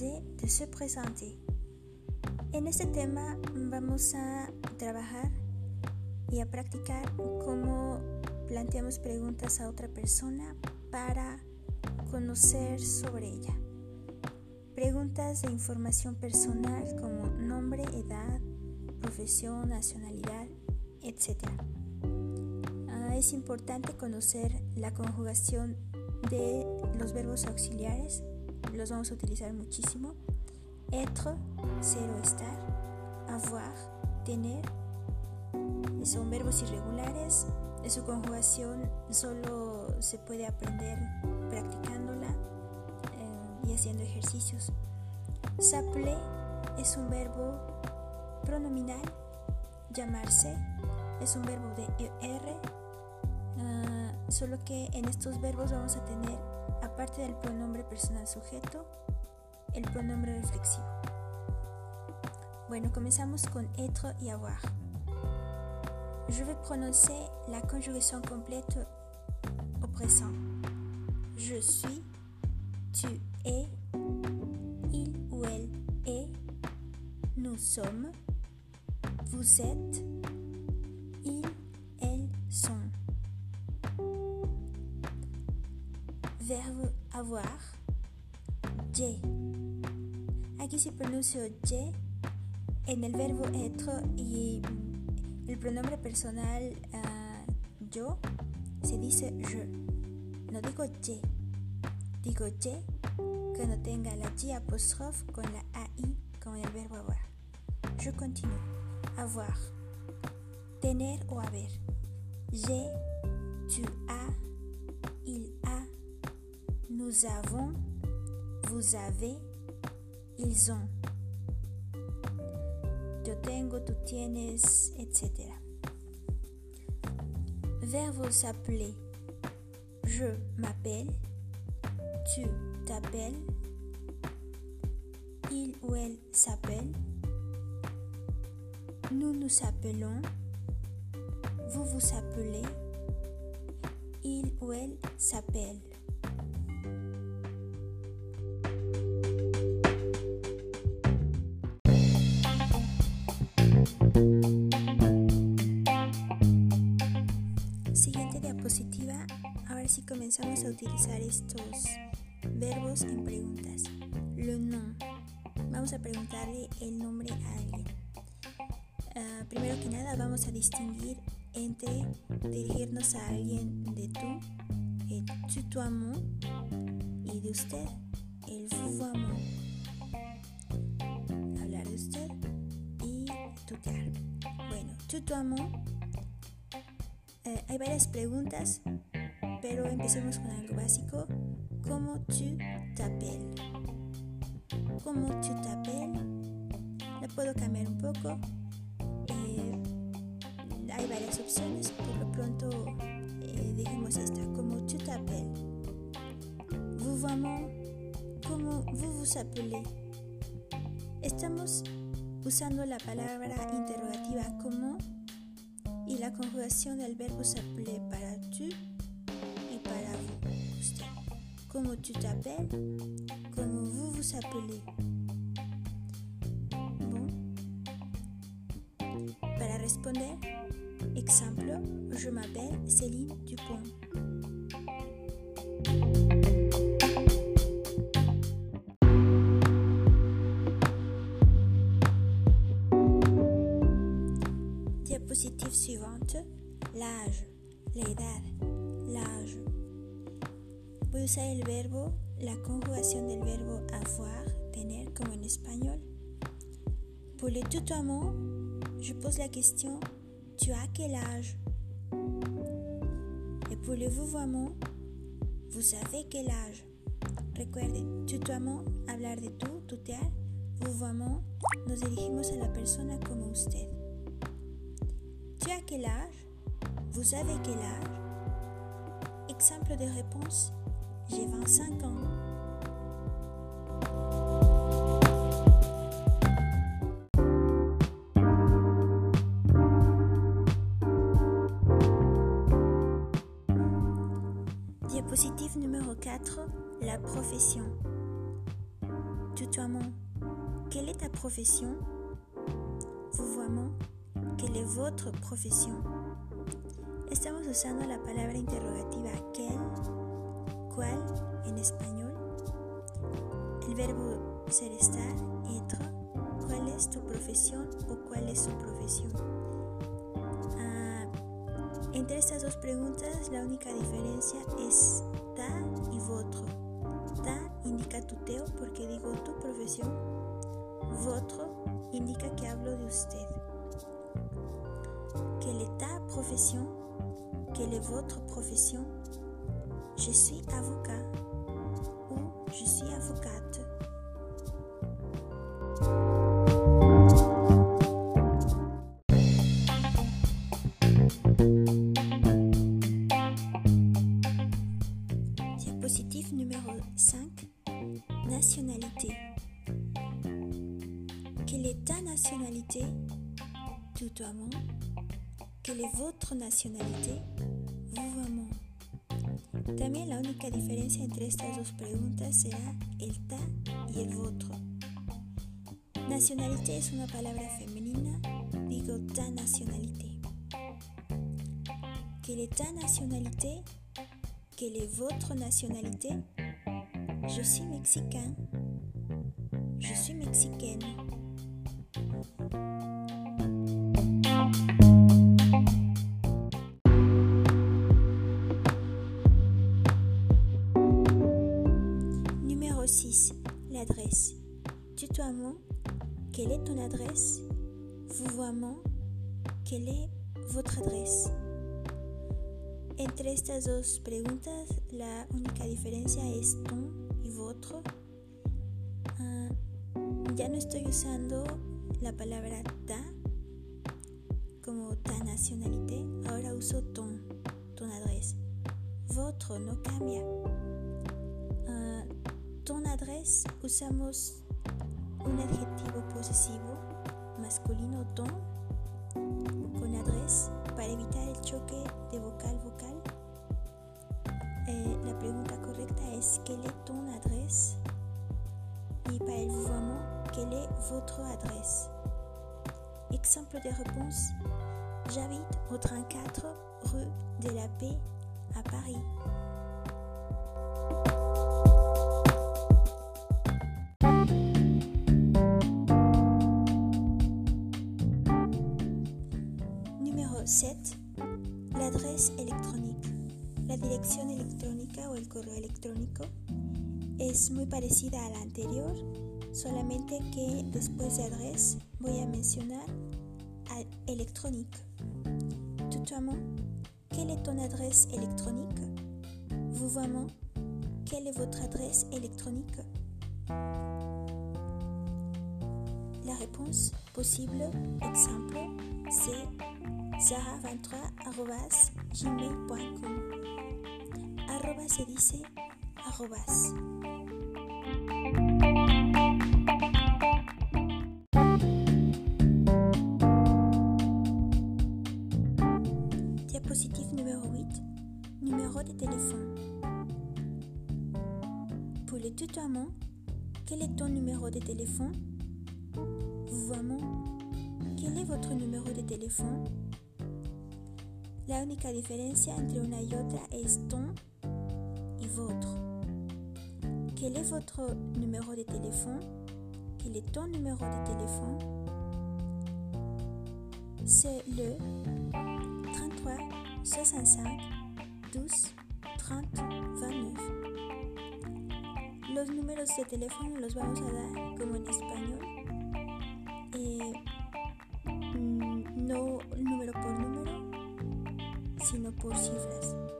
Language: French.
de se présenter. En este tema vamos a trabajar y a practicar cómo planteamos preguntas a otra persona para conocer sobre ella. Preguntas de información personal como nombre, edad, profesión, nacionalidad, etc. Ah, es importante conocer la conjugación de los verbos auxiliares, los vamos a utilizar muchísimo. Être, ser o estar, avoir, tener, son verbos irregulares, su conjugación solo se puede aprender practicándola eh, y haciendo ejercicios. S'appeler es un verbo pronominal, llamarse es un verbo de er, uh, solo que en estos verbos vamos a tener, aparte del pronombre personal sujeto, el pronombre reflexivo. Bueno, comenzamos con être y avoir. Je vais prononcer la conjugaison complète au présent. Je suis, tu es, il ou elle est, nous sommes, vous êtes, Verbe avoir, j'ai. Aquí se pronuncia j'ai en el verbo être y el pronombre personal uh, yo se dice je. No digo je, digo je cuando tenga la J apóstrofe con la AI con el verbo avoir. Je continue. Avoir. Tener o haber. J'ai, tu as, il nous avons, vous avez, ils ont. Yo tengo, tú tienes, etc. Verbe s'appeler. Je m'appelle. Tu t'appelles. Il ou elle s'appelle. Nous nous appelons. Vous vous appelez. Il ou elle s'appelle. Ahora sí comenzamos a utilizar estos verbos en preguntas. Le nom. Vamos a preguntarle el nombre a alguien. Uh, primero que nada vamos a distinguir entre dirigirnos a alguien de tú, el tutoiement, y de usted, el vouvoiement. Hablar de usted y tutear. Bueno, tutoiement. Eh, hay varias preguntas, pero empecemos con algo básico. ¿Cómo tu t'appelles? ¿Cómo tu t'appelles? La puedo cambiar un poco. Eh, hay varias opciones, por lo pronto eh, dejemos esta. ¿Cómo tu t'appelles? Vouvoiement. ¿Cómo vous vous appelez? Estamos usando la palabra interrogativa como y la conjugación del verbo s'appeler para tu ¿Cómo tu t'appelles? ¿Cómo vous vous appelez? Bon. Para responder, ejemplo, je m'appelle Céline Dupont. Diapositive suivante, l'âge, la edad, l'âge. Voy a usar el verbo, la conjugación del verbo avoir, tener, como en español. Pour le tutoiement, je pose la question Tu as quel âge? Et pour le vouvoiement, Vous avez quel âge? Recuerden, tutoiement, hablar de tú, tutear. Vouvoiement, nos dirigimos a la persona como usted. Tu as quel âge? Vous avez quel âge? Exemple de réponse J'ai 25 ans. Diapositive numéro 4, la profession. tutoiement, quelle est ta profession? Vouvoiement, quelle est votre profession? Estamos usando la palabra interrogativa quel, cuál en español. El verbo ser estar, être, cuál es tu profesión o cuál es su profesión. Ah, entre estas dos preguntas la única diferencia es ta y votre. Ta indica tuteo porque digo tu profesión. Votre indica que hablo de usted. Quelle est ta profession Quelle est votre profession Je suis avocat je suis avocate. Diapositive numéro 5. Nationalité. Quelle est ta nationalité? Tutoiement. Quelle est votre nationalité? También la única diferencia entre estas dos preguntas será el ta y el votro. Nacionalité es una palabra femenina, digo ta nationalité. Quelle est ta nationalité? Quelle est votre nationalité? Je suis mexicain. Je suis mexicaine. L'adresse. Tutoiement. Quelle est ton adresse? Vouvoiement. Quelle est votre adresse? Entre estas dos preguntas, la única diferencia es ton y votre. Uh, ya no estoy usando la palabra ta como ta nacionalité, ahora uso ton, ton adresse. Votre no cambia. Ton adresse usamos un adjetivo posesivo masculino ton con adresse para evitar el choque de vocal-vocal. Eh, la pregunta correcta es quelle est ton adresse et para el vouvoiement quelle est votre adresse. Exemple de réponse J'habite au 34 rue de la Paix à Paris. Dirección electrónica o el correo electrónico es muy parecida a la anterior, solamente que después de adresse voy a mencionar électronique. Tutoiement, quelle est ton adresse électronique Vouvoiement, quelle est votre adresse électronique La réponse possible, exemple, c'est zara23.gmail.com Arroba se dice arrobas. Diapositive numéro 8. Numéro de téléphone. Pour le tutoiement, quel est ton numéro de téléphone? Vouvoiement, quel est votre numéro de téléphone? La única diferencia entre una y otra es ton y votre. Quel est votre numéro de téléphone? Quel est ton numéro de téléphone? C'est le 33 65 12 30 29. Los números de teléfono los vamos a dar como en español. Eh, no número por número, sino por cifras.